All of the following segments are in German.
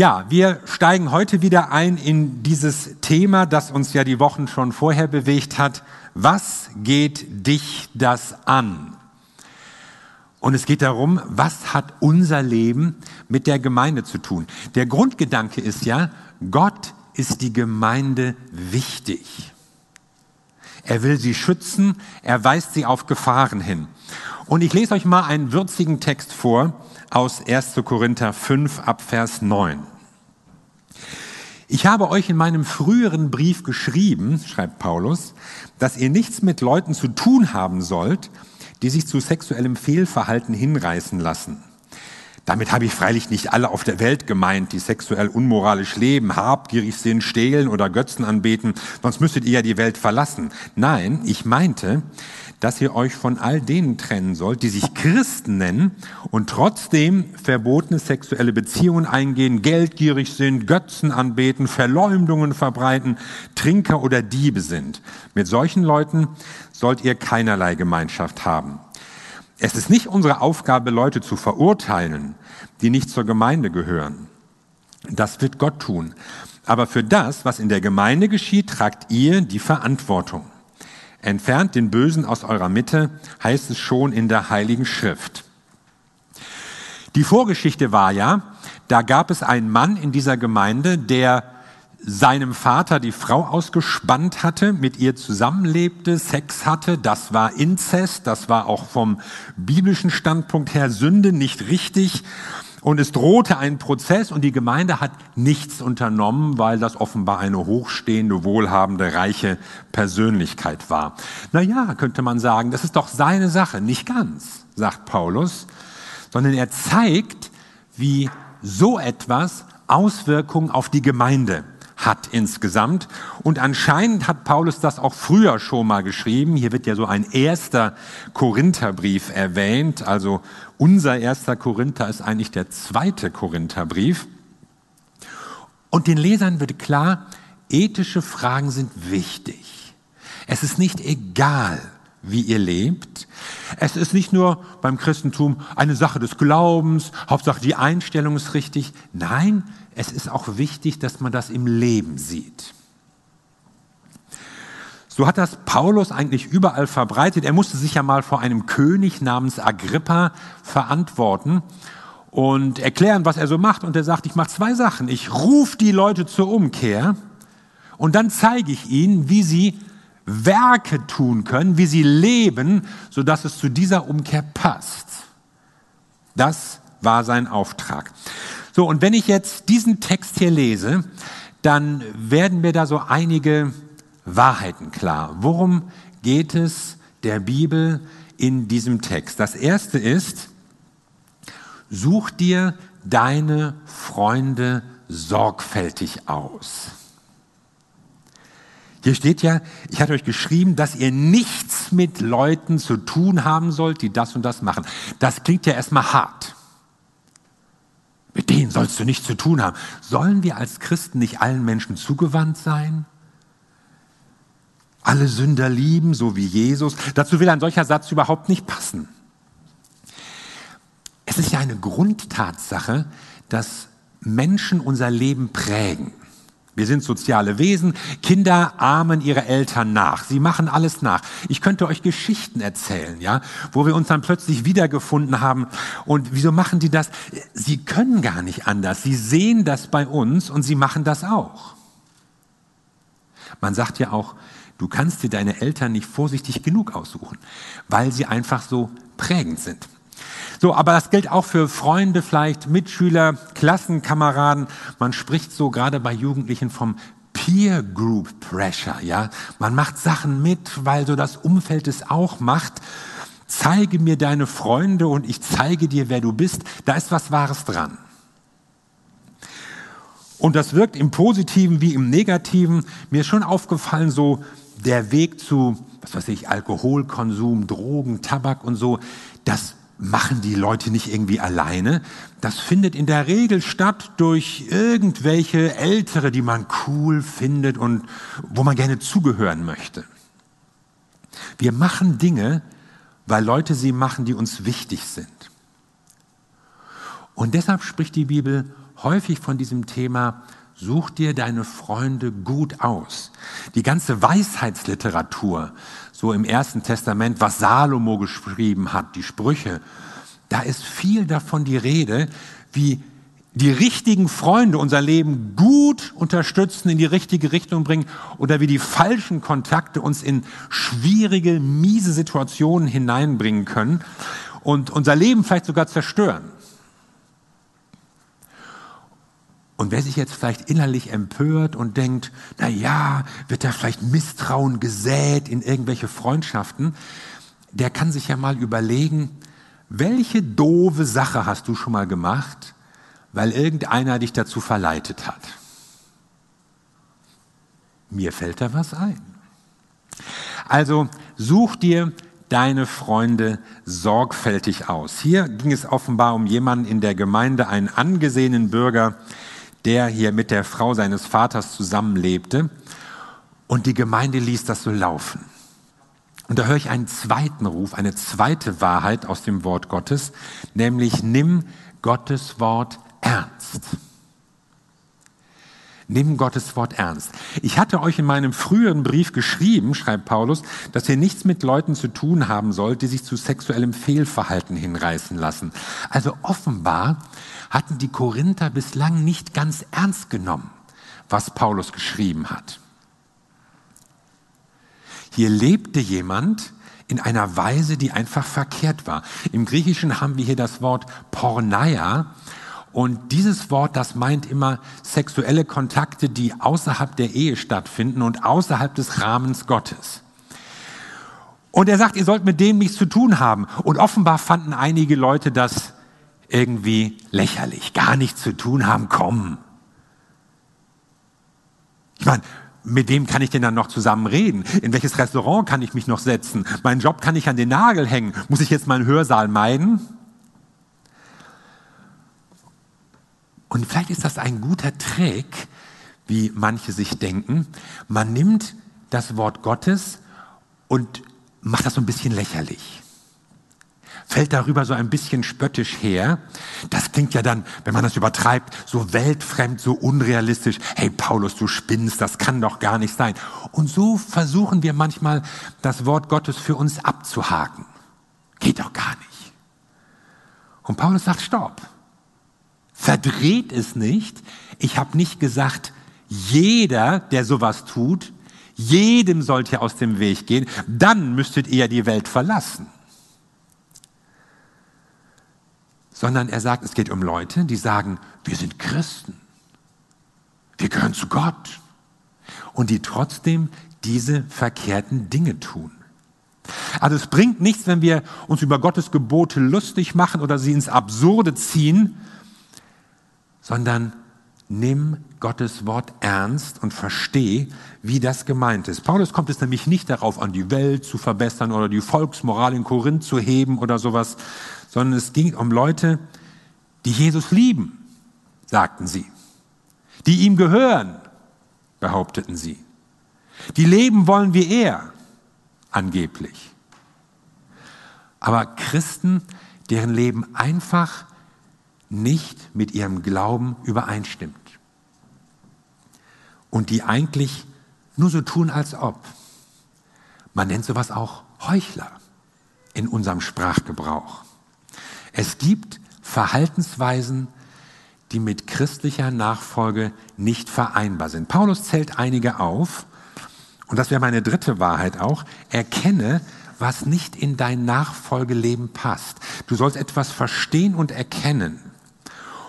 Ja, wir steigen heute wieder ein in dieses Thema, das uns ja die Wochen schon vorher bewegt hat. Was geht dich das an? Und es geht darum, was hat unser Leben mit der Gemeinde zu tun? Der Grundgedanke ist ja, Gott ist die Gemeinde wichtig. Er will sie schützen, er weist sie auf Gefahren hin. Und ich lese euch mal einen würzigen Text vor aus 1. Korinther 5 ab Vers 9. Ich habe euch in meinem früheren Brief geschrieben, schreibt Paulus, dass ihr nichts mit Leuten zu tun haben sollt, die sich zu sexuellem Fehlverhalten hinreißen lassen. Damit habe ich freilich nicht alle auf der Welt gemeint, die sexuell unmoralisch leben, habgierig sind, stehlen oder Götzen anbeten, sonst müsstet ihr ja die Welt verlassen. Nein, ich meinte, dass ihr euch von all denen trennen sollt, die sich Christen nennen und trotzdem verbotene sexuelle Beziehungen eingehen, geldgierig sind, Götzen anbeten, Verleumdungen verbreiten, Trinker oder Diebe sind. Mit solchen Leuten sollt ihr keinerlei Gemeinschaft haben. Es ist nicht unsere Aufgabe, Leute zu verurteilen, die nicht zur Gemeinde gehören. Das wird Gott tun. Aber für das, was in der Gemeinde geschieht, tragt ihr die Verantwortung. Entfernt den Bösen aus eurer Mitte, heißt es schon in der Heiligen Schrift. Die Vorgeschichte war ja, da gab es einen Mann in dieser Gemeinde, der seinem Vater die Frau ausgespannt hatte, mit ihr zusammenlebte, Sex hatte, das war Inzest, das war auch vom biblischen Standpunkt her Sünde, nicht richtig. Und es drohte ein Prozess und die Gemeinde hat nichts unternommen, weil das offenbar eine hochstehende, wohlhabende, reiche Persönlichkeit war. Na ja, könnte man sagen, das ist doch seine Sache. Nicht ganz, sagt Paulus, sondern er zeigt, wie so etwas Auswirkungen auf die Gemeinde hat insgesamt. Und anscheinend hat Paulus das auch früher schon mal geschrieben. Hier wird ja so ein erster Korintherbrief erwähnt. Also unser erster Korinther ist eigentlich der zweite Korintherbrief. Und den Lesern wird klar, ethische Fragen sind wichtig. Es ist nicht egal, wie ihr lebt. Es ist nicht nur beim Christentum eine Sache des Glaubens, Hauptsache die Einstellung ist richtig. Nein, es ist auch wichtig, dass man das im Leben sieht. So hat das Paulus eigentlich überall verbreitet. Er musste sich ja mal vor einem König namens Agrippa verantworten und erklären, was er so macht. Und er sagt, ich mache zwei Sachen. Ich rufe die Leute zur Umkehr und dann zeige ich ihnen, wie sie Werke tun können, wie sie leben, sodass es zu dieser Umkehr passt. Das war sein Auftrag. So, und wenn ich jetzt diesen Text hier lese, dann werden mir da so einige Wahrheiten klar. Worum geht es der Bibel in diesem Text? Das erste ist, such dir deine Freunde sorgfältig aus. Hier steht ja, ich hatte euch geschrieben, dass ihr nichts mit Leuten zu tun haben sollt, die das und das machen. Das klingt ja erstmal hart. Denen sollst du nichts zu tun haben. Sollen wir als Christen nicht allen Menschen zugewandt sein? Alle Sünder lieben, so wie Jesus. Dazu will ein solcher Satz überhaupt nicht passen. Es ist ja eine Grundtatsache, dass Menschen unser Leben prägen. Wir sind soziale Wesen. Kinder ahmen ihre Eltern nach. Sie machen alles nach. Ich könnte euch Geschichten erzählen, ja, wo wir uns dann plötzlich wiedergefunden haben. Und wieso machen die das? Sie können gar nicht anders. Sie sehen das bei uns und sie machen das auch. Man sagt ja auch, du kannst dir deine Eltern nicht vorsichtig genug aussuchen, weil sie einfach so prägend sind. So, aber das gilt auch für Freunde, vielleicht Mitschüler, Klassenkameraden. Man spricht so gerade bei Jugendlichen vom Peer Group Pressure, ja. Man macht Sachen mit, weil so das Umfeld es auch macht. Zeige mir deine Freunde und ich zeige dir, wer du bist. Da ist was Wahres dran. Und das wirkt im Positiven wie im Negativen. Mir ist schon aufgefallen, so der Weg zu, was weiß ich, Alkoholkonsum, Drogen, Tabak und so, das machen die Leute nicht irgendwie alleine. Das findet in der Regel statt durch irgendwelche Ältere, die man cool findet und wo man gerne zugehören möchte. Wir machen Dinge, weil Leute sie machen, die uns wichtig sind. Und deshalb spricht die Bibel häufig von diesem Thema Such dir deine Freunde gut aus. Die ganze Weisheitsliteratur, so im Ersten Testament, was Salomo geschrieben hat, die Sprüche, da ist viel davon die Rede, wie die richtigen Freunde unser Leben gut unterstützen, in die richtige Richtung bringen oder wie die falschen Kontakte uns in schwierige, miese Situationen hineinbringen können und unser Leben vielleicht sogar zerstören. Und wer sich jetzt vielleicht innerlich empört und denkt, na ja, wird da vielleicht Misstrauen gesät in irgendwelche Freundschaften, der kann sich ja mal überlegen, welche doofe Sache hast du schon mal gemacht, weil irgendeiner dich dazu verleitet hat? Mir fällt da was ein. Also such dir deine Freunde sorgfältig aus. Hier ging es offenbar um jemanden in der Gemeinde, einen angesehenen Bürger, der hier mit der Frau seines Vaters zusammenlebte. Und die Gemeinde ließ das so laufen. Und da höre ich einen zweiten Ruf, eine zweite Wahrheit aus dem Wort Gottes, nämlich nimm Gottes Wort ernst. Nimm Gottes Wort ernst. Ich hatte euch in meinem früheren Brief geschrieben, schreibt Paulus, dass ihr nichts mit Leuten zu tun haben sollt, die sich zu sexuellem Fehlverhalten hinreißen lassen. Also offenbar hatten die Korinther bislang nicht ganz ernst genommen, was Paulus geschrieben hat. Hier lebte jemand in einer Weise, die einfach verkehrt war. Im Griechischen haben wir hier das Wort Porneia, und dieses Wort, das meint immer sexuelle Kontakte, die außerhalb der Ehe stattfinden und außerhalb des Rahmens Gottes. Und er sagt, ihr sollt mit dem nichts zu tun haben. Und offenbar fanden einige Leute das irgendwie lächerlich. Gar nichts zu tun haben, komm. Ich meine, mit wem kann ich denn dann noch zusammen reden? In welches Restaurant kann ich mich noch setzen? Meinen Job kann ich an den Nagel hängen. Muss ich jetzt meinen Hörsaal meiden? Und vielleicht ist das ein guter Trick, wie manche sich denken. Man nimmt das Wort Gottes und macht das so ein bisschen lächerlich. Fällt darüber so ein bisschen spöttisch her. Das klingt ja dann, wenn man das übertreibt, so weltfremd, so unrealistisch. Hey Paulus, du spinnst, das kann doch gar nicht sein. Und so versuchen wir manchmal, das Wort Gottes für uns abzuhaken. Geht doch gar nicht. Und Paulus sagt, stopp. Verdreht es nicht. Ich habe nicht gesagt, jeder, der sowas tut, jedem sollt ihr aus dem Weg gehen, dann müsstet ihr die Welt verlassen. Sondern er sagt, es geht um Leute, die sagen, wir sind Christen, wir gehören zu Gott und die trotzdem diese verkehrten Dinge tun. Also es bringt nichts, wenn wir uns über Gottes Gebote lustig machen oder sie ins Absurde ziehen, sondern nimm Gottes Wort ernst und versteh, wie das gemeint ist. Paulus kommt es nämlich nicht darauf an, die Welt zu verbessern oder die Volksmoral in Korinth zu heben oder sowas, sondern es ging um Leute, die Jesus lieben, sagten sie. Die ihm gehören, behaupteten sie. Die leben wollen wie er, angeblich. Aber Christen, deren Leben einfach nicht mit ihrem Glauben übereinstimmt. Und die eigentlich nur so tun, als ob. Man nennt sowas auch Heuchler in unserem Sprachgebrauch. Es gibt Verhaltensweisen, die mit christlicher Nachfolge nicht vereinbar sind. Paulus zählt einige auf, und das wäre meine dritte Wahrheit auch. Erkenne, was nicht in dein Nachfolgeleben passt. Du sollst etwas verstehen und erkennen.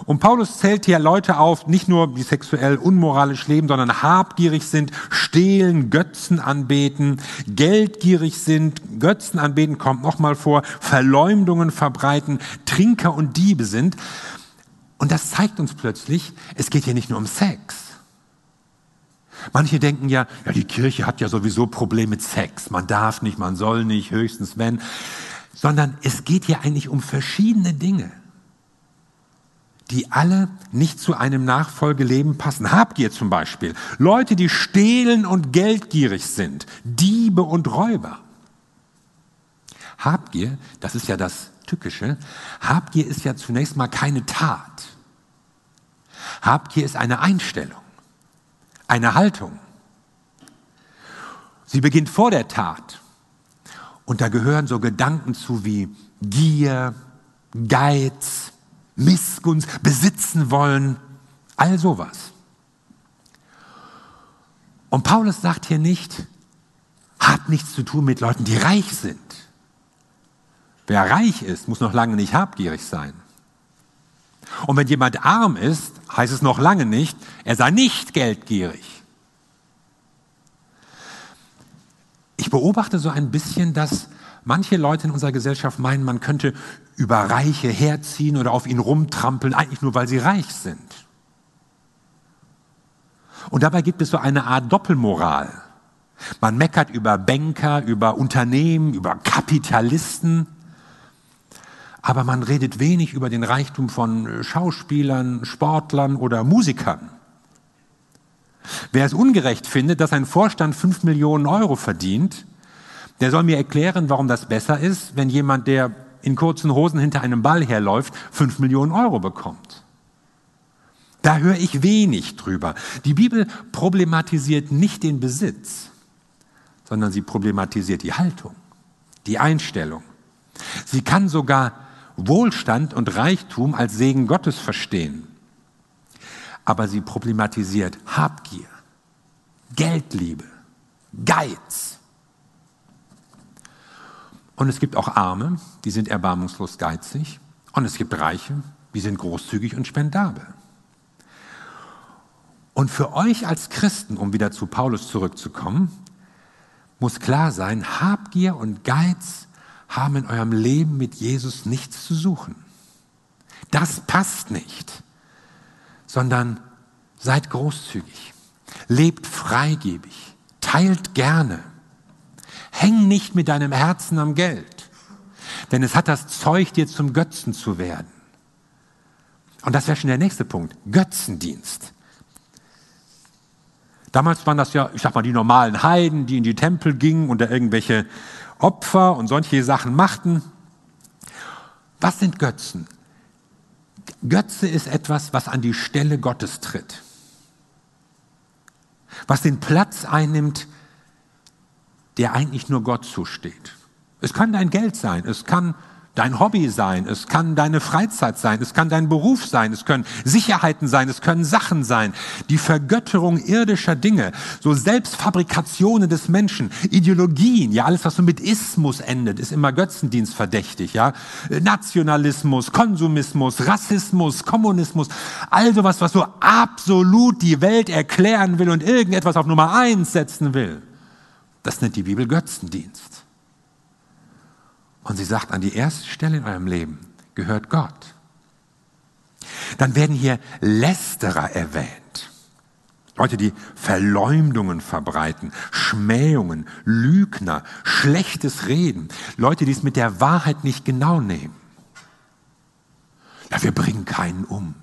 Und Paulus zählt hier Leute auf, nicht nur die sexuell unmoralisch leben, sondern habgierig sind, stehlen, Götzen anbeten, geldgierig sind, Götzen anbeten kommt nochmal vor, Verleumdungen verbreiten, Trinker und Diebe sind. Und das zeigt uns plötzlich, es geht hier nicht nur um Sex. Manche denken ja, ja, die Kirche hat ja sowieso Probleme mit Sex. Man darf nicht, man soll nicht, höchstens wenn. Sondern es geht hier eigentlich um verschiedene Dinge die alle nicht zu einem Nachfolgeleben passen. Habgier zum Beispiel. Leute, die stehlen und geldgierig sind. Diebe und Räuber. Habgier, das ist ja das Tückische, Habgier ist ja zunächst mal keine Tat. Habgier ist eine Einstellung, eine Haltung. Sie beginnt vor der Tat. Und da gehören so Gedanken zu wie Gier, Geiz, Missgunst, besitzen wollen, all sowas. Und Paulus sagt hier nicht, hat nichts zu tun mit Leuten, die reich sind. Wer reich ist, muss noch lange nicht habgierig sein. Und wenn jemand arm ist, heißt es noch lange nicht, er sei nicht geldgierig. Ich beobachte so ein bisschen, dass manche Leute in unserer Gesellschaft meinen, man könnte über Reiche herziehen oder auf ihn rumtrampeln, eigentlich nur weil sie reich sind. Und dabei gibt es so eine Art Doppelmoral. Man meckert über Banker, über Unternehmen, über Kapitalisten, aber man redet wenig über den Reichtum von Schauspielern, Sportlern oder Musikern. Wer es ungerecht findet, dass ein Vorstand fünf Millionen Euro verdient, der soll mir erklären, warum das besser ist, wenn jemand, der in kurzen Hosen hinter einem Ball herläuft, fünf Millionen Euro bekommt. Da höre ich wenig drüber. Die Bibel problematisiert nicht den Besitz, sondern sie problematisiert die Haltung, die Einstellung. Sie kann sogar Wohlstand und Reichtum als Segen Gottes verstehen aber sie problematisiert Habgier, Geldliebe, Geiz. Und es gibt auch Arme, die sind erbarmungslos geizig. Und es gibt Reiche, die sind großzügig und spendabel. Und für euch als Christen, um wieder zu Paulus zurückzukommen, muss klar sein, Habgier und Geiz haben in eurem Leben mit Jesus nichts zu suchen. Das passt nicht sondern seid großzügig, lebt freigebig, teilt gerne, häng nicht mit deinem Herzen am Geld, denn es hat das Zeug, dir zum Götzen zu werden. Und das wäre schon der nächste Punkt, Götzendienst. Damals waren das ja, ich sag mal, die normalen Heiden, die in die Tempel gingen und da irgendwelche Opfer und solche Sachen machten. Was sind Götzen? Götze ist etwas, was an die Stelle Gottes tritt, was den Platz einnimmt, der eigentlich nur Gott zusteht. Es kann dein Geld sein, es kann dein Hobby sein, es kann deine Freizeit sein, es kann dein Beruf sein, es können Sicherheiten sein, es können Sachen sein. Die Vergötterung irdischer Dinge, so Selbstfabrikationen des Menschen, Ideologien, ja alles, was so mit Ismus endet, ist immer Götzendienst verdächtig, ja. Nationalismus, Konsumismus, Rassismus, Kommunismus, all sowas, was so absolut die Welt erklären will und irgendetwas auf Nummer eins setzen will. Das nennt die Bibel Götzendienst. Und sie sagt, an die erste Stelle in eurem Leben gehört Gott. Dann werden hier Lästerer erwähnt. Leute, die Verleumdungen verbreiten, Schmähungen, Lügner, schlechtes Reden. Leute, die es mit der Wahrheit nicht genau nehmen. Ja, wir bringen keinen um.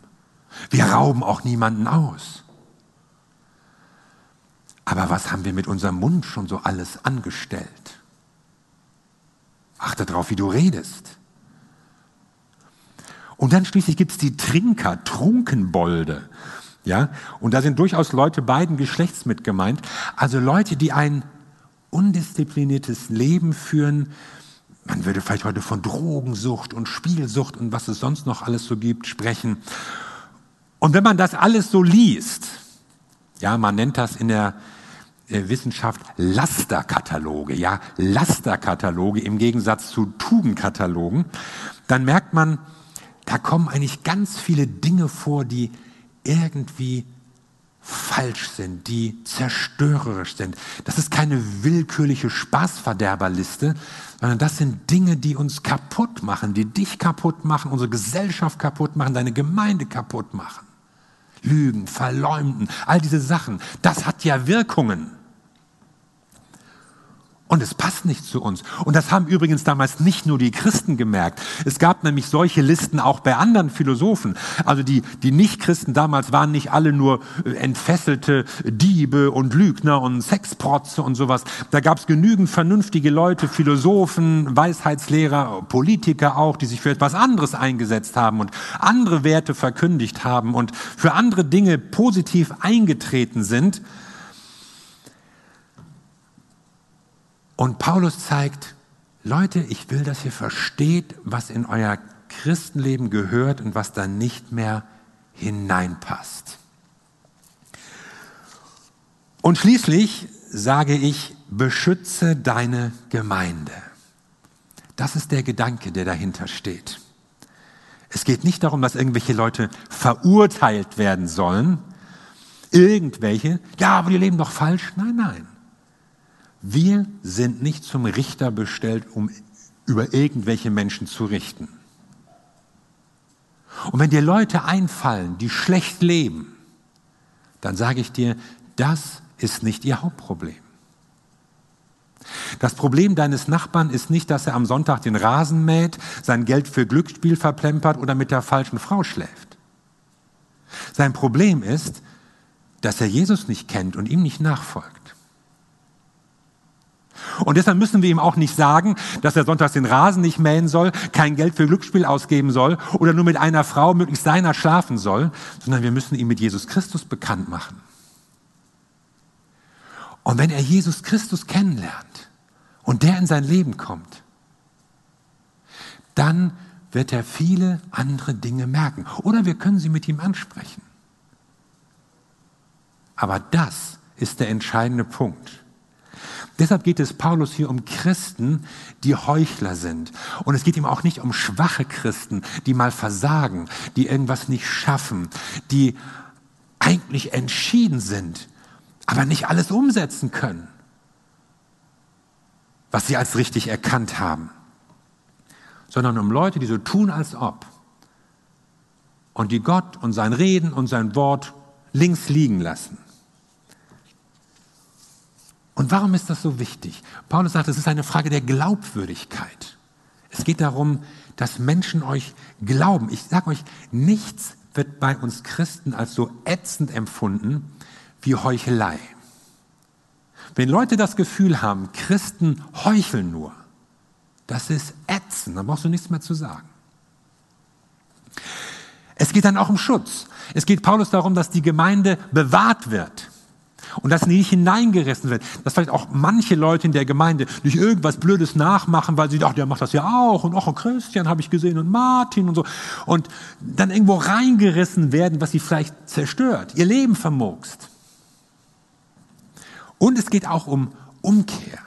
Wir rauben auch niemanden aus. Aber was haben wir mit unserem Mund schon so alles angestellt? Achte darauf, wie du redest. Und dann schließlich gibt es die Trinker, Trunkenbolde. Ja, und da sind durchaus Leute beiden Geschlechts mit gemeint. Also Leute, die ein undiszipliniertes Leben führen. Man würde vielleicht heute von Drogensucht und Spielsucht und was es sonst noch alles so gibt sprechen. Und wenn man das alles so liest, ja, man nennt das in der Wissenschaft Lasterkataloge, ja, Lasterkataloge im Gegensatz zu Tugendkatalogen, dann merkt man, da kommen eigentlich ganz viele Dinge vor, die irgendwie falsch sind, die zerstörerisch sind. Das ist keine willkürliche Spaßverderberliste, sondern das sind Dinge, die uns kaputt machen, die dich kaputt machen, unsere Gesellschaft kaputt machen, deine Gemeinde kaputt machen. Lügen, Verleumden, all diese Sachen, das hat ja Wirkungen. Und es passt nicht zu uns. Und das haben übrigens damals nicht nur die Christen gemerkt. Es gab nämlich solche Listen auch bei anderen Philosophen. Also die, die Nicht-Christen damals waren nicht alle nur äh, entfesselte Diebe und Lügner und Sexprotze und sowas. Da gab es genügend vernünftige Leute, Philosophen, Weisheitslehrer, Politiker auch, die sich für etwas anderes eingesetzt haben und andere Werte verkündigt haben und für andere Dinge positiv eingetreten sind. Und Paulus zeigt, Leute, ich will, dass ihr versteht, was in euer Christenleben gehört und was da nicht mehr hineinpasst. Und schließlich sage ich, beschütze deine Gemeinde. Das ist der Gedanke, der dahinter steht. Es geht nicht darum, dass irgendwelche Leute verurteilt werden sollen. Irgendwelche, ja, aber die leben doch falsch. Nein, nein. Wir sind nicht zum Richter bestellt, um über irgendwelche Menschen zu richten. Und wenn dir Leute einfallen, die schlecht leben, dann sage ich dir, das ist nicht ihr Hauptproblem. Das Problem deines Nachbarn ist nicht, dass er am Sonntag den Rasen mäht, sein Geld für Glücksspiel verplempert oder mit der falschen Frau schläft. Sein Problem ist, dass er Jesus nicht kennt und ihm nicht nachfolgt. Und deshalb müssen wir ihm auch nicht sagen, dass er sonntags den Rasen nicht mähen soll, kein Geld für Glücksspiel ausgeben soll oder nur mit einer Frau möglichst seiner schlafen soll, sondern wir müssen ihn mit Jesus Christus bekannt machen. Und wenn er Jesus Christus kennenlernt und der in sein Leben kommt, dann wird er viele andere Dinge merken. Oder wir können sie mit ihm ansprechen. Aber das ist der entscheidende Punkt. Deshalb geht es Paulus hier um Christen, die Heuchler sind. Und es geht ihm auch nicht um schwache Christen, die mal versagen, die irgendwas nicht schaffen, die eigentlich entschieden sind, aber nicht alles umsetzen können, was sie als richtig erkannt haben, sondern um Leute, die so tun, als ob und die Gott und sein Reden und sein Wort links liegen lassen. Und warum ist das so wichtig? Paulus sagt, es ist eine Frage der Glaubwürdigkeit. Es geht darum, dass Menschen euch glauben. Ich sage euch, nichts wird bei uns Christen als so ätzend empfunden wie Heuchelei. Wenn Leute das Gefühl haben, Christen heucheln nur, das ist ätzend, dann brauchst du nichts mehr zu sagen. Es geht dann auch um Schutz. Es geht Paulus darum, dass die Gemeinde bewahrt wird. Und dass nicht hineingerissen wird. Dass vielleicht auch manche Leute in der Gemeinde nicht irgendwas Blödes nachmachen, weil sie, ach, der macht das ja auch. Und auch Christian habe ich gesehen und Martin und so. Und dann irgendwo reingerissen werden, was sie vielleicht zerstört, ihr Leben vermurkst. Und es geht auch um Umkehr.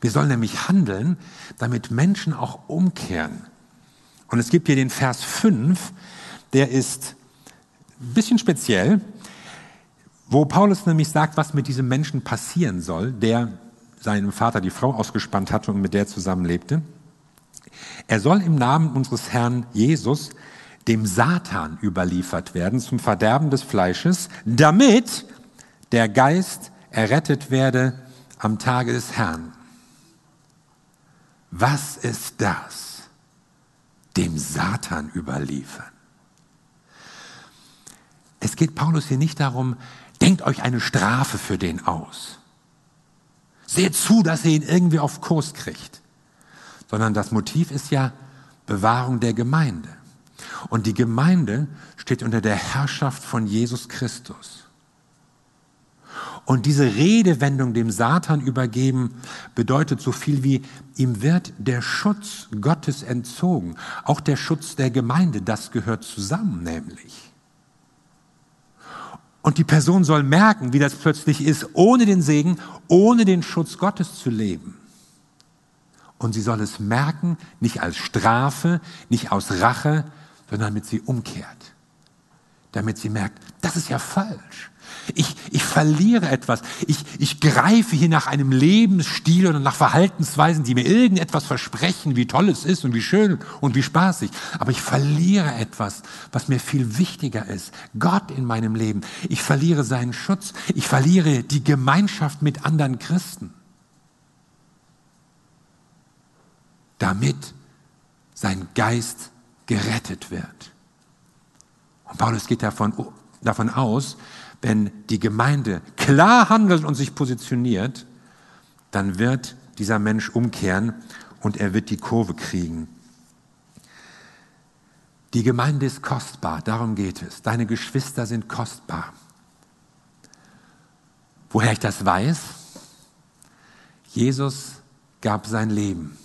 Wir sollen nämlich handeln, damit Menschen auch umkehren. Und es gibt hier den Vers 5, der ist ein bisschen speziell wo Paulus nämlich sagt, was mit diesem Menschen passieren soll, der seinem Vater die Frau ausgespannt hatte und mit der zusammenlebte. Er soll im Namen unseres Herrn Jesus dem Satan überliefert werden zum Verderben des Fleisches, damit der Geist errettet werde am Tage des Herrn. Was ist das? Dem Satan überliefern. Es geht Paulus hier nicht darum, Denkt euch eine Strafe für den aus. Seht zu, dass ihr ihn irgendwie auf Kurs kriegt. Sondern das Motiv ist ja Bewahrung der Gemeinde. Und die Gemeinde steht unter der Herrschaft von Jesus Christus. Und diese Redewendung dem Satan übergeben bedeutet so viel wie, ihm wird der Schutz Gottes entzogen. Auch der Schutz der Gemeinde, das gehört zusammen nämlich. Und die Person soll merken, wie das plötzlich ist, ohne den Segen, ohne den Schutz Gottes zu leben. Und sie soll es merken, nicht als Strafe, nicht aus Rache, sondern damit sie umkehrt. Damit sie merkt, das ist ja falsch. Ich, ich verliere etwas. Ich, ich greife hier nach einem Lebensstil oder nach Verhaltensweisen, die mir irgendetwas versprechen, wie toll es ist und wie schön und wie spaßig. Aber ich verliere etwas, was mir viel wichtiger ist. Gott in meinem Leben. Ich verliere seinen Schutz. Ich verliere die Gemeinschaft mit anderen Christen. damit sein Geist gerettet wird. Und Paulus geht davon, davon aus, wenn die Gemeinde klar handelt und sich positioniert, dann wird dieser Mensch umkehren und er wird die Kurve kriegen. Die Gemeinde ist kostbar, darum geht es. Deine Geschwister sind kostbar. Woher ich das weiß? Jesus gab sein Leben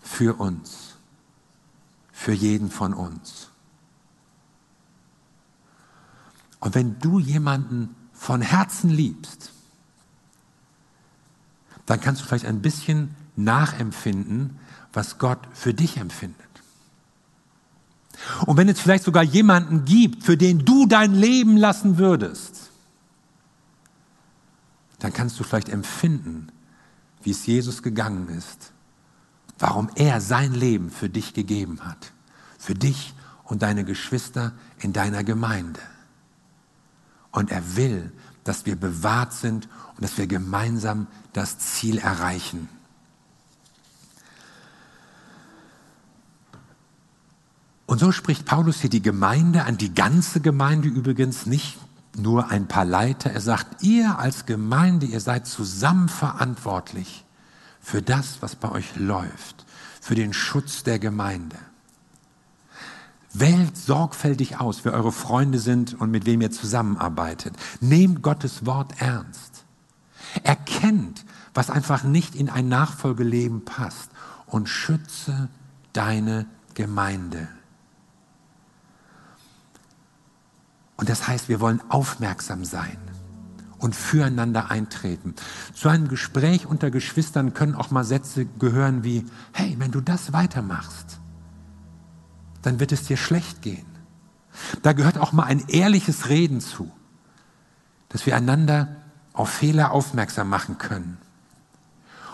für uns, für jeden von uns. Und wenn du jemanden von Herzen liebst, dann kannst du vielleicht ein bisschen nachempfinden, was Gott für dich empfindet. Und wenn es vielleicht sogar jemanden gibt, für den du dein Leben lassen würdest, dann kannst du vielleicht empfinden, wie es Jesus gegangen ist, warum er sein Leben für dich gegeben hat, für dich und deine Geschwister in deiner Gemeinde. Und er will, dass wir bewahrt sind und dass wir gemeinsam das Ziel erreichen. Und so spricht Paulus hier die Gemeinde an, die ganze Gemeinde übrigens, nicht nur ein paar Leiter. Er sagt, ihr als Gemeinde, ihr seid zusammen verantwortlich für das, was bei euch läuft, für den Schutz der Gemeinde. Wählt sorgfältig aus, wer eure Freunde sind und mit wem ihr zusammenarbeitet. Nehmt Gottes Wort ernst. Erkennt, was einfach nicht in ein Nachfolgeleben passt und schütze deine Gemeinde. Und das heißt, wir wollen aufmerksam sein und füreinander eintreten. Zu einem Gespräch unter Geschwistern können auch mal Sätze gehören wie, hey, wenn du das weitermachst, dann wird es dir schlecht gehen. Da gehört auch mal ein ehrliches Reden zu, dass wir einander auf Fehler aufmerksam machen können.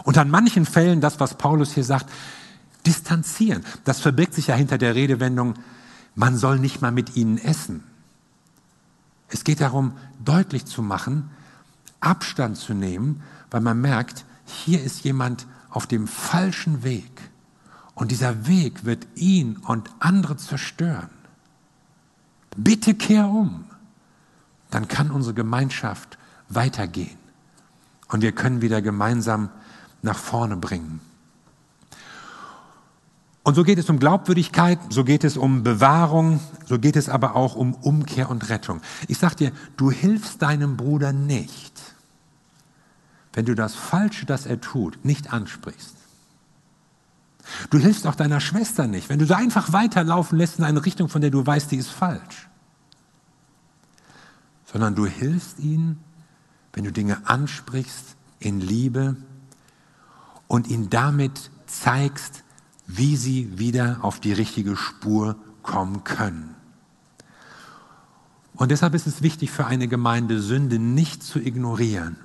Und an manchen Fällen, das, was Paulus hier sagt, distanzieren. Das verbirgt sich ja hinter der Redewendung, man soll nicht mal mit ihnen essen. Es geht darum, deutlich zu machen, Abstand zu nehmen, weil man merkt, hier ist jemand auf dem falschen Weg. Und dieser Weg wird ihn und andere zerstören. Bitte kehr um. Dann kann unsere Gemeinschaft weitergehen. Und wir können wieder gemeinsam nach vorne bringen. Und so geht es um Glaubwürdigkeit, so geht es um Bewahrung, so geht es aber auch um Umkehr und Rettung. Ich sage dir, du hilfst deinem Bruder nicht, wenn du das Falsche, das er tut, nicht ansprichst. Du hilfst auch deiner Schwester nicht, wenn du sie einfach weiterlaufen lässt in eine Richtung, von der du weißt, die ist falsch. Sondern du hilfst ihnen, wenn du Dinge ansprichst in Liebe und ihnen damit zeigst, wie sie wieder auf die richtige Spur kommen können. Und deshalb ist es wichtig für eine Gemeinde, Sünde nicht zu ignorieren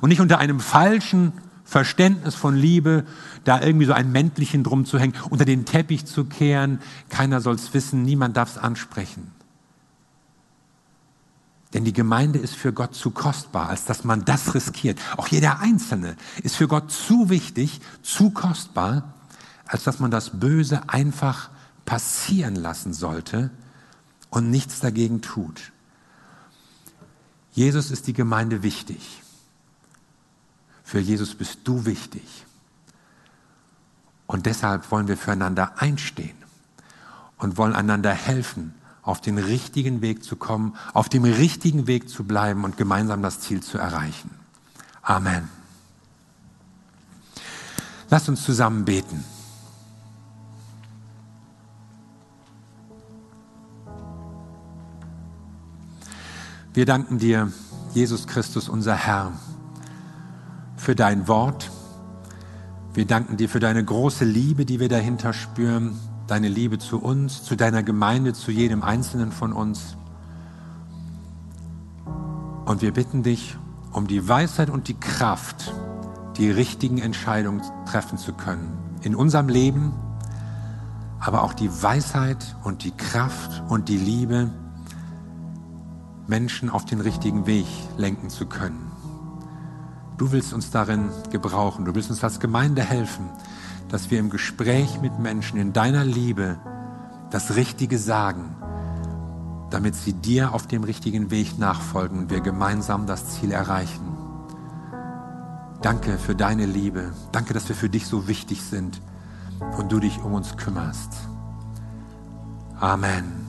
und nicht unter einem falschen Verständnis von Liebe da irgendwie so ein Männlichen drum zu hängen, unter den Teppich zu kehren. Keiner soll es wissen, niemand darf es ansprechen. Denn die Gemeinde ist für Gott zu kostbar, als dass man das riskiert. Auch jeder Einzelne ist für Gott zu wichtig, zu kostbar, als dass man das Böse einfach passieren lassen sollte und nichts dagegen tut. Jesus ist die Gemeinde wichtig. Für Jesus bist du wichtig. Und deshalb wollen wir füreinander einstehen und wollen einander helfen, auf den richtigen Weg zu kommen, auf dem richtigen Weg zu bleiben und gemeinsam das Ziel zu erreichen. Amen. Lasst uns zusammen beten. Wir danken dir, Jesus Christus, unser Herr, für dein Wort. Wir danken dir für deine große Liebe, die wir dahinter spüren, deine Liebe zu uns, zu deiner Gemeinde, zu jedem Einzelnen von uns. Und wir bitten dich um die Weisheit und die Kraft, die richtigen Entscheidungen treffen zu können. In unserem Leben, aber auch die Weisheit und die Kraft und die Liebe, Menschen auf den richtigen Weg lenken zu können. Du willst uns darin gebrauchen. Du willst uns als Gemeinde helfen, dass wir im Gespräch mit Menschen in deiner Liebe das Richtige sagen, damit sie dir auf dem richtigen Weg nachfolgen und wir gemeinsam das Ziel erreichen. Danke für deine Liebe. Danke, dass wir für dich so wichtig sind und du dich um uns kümmerst. Amen.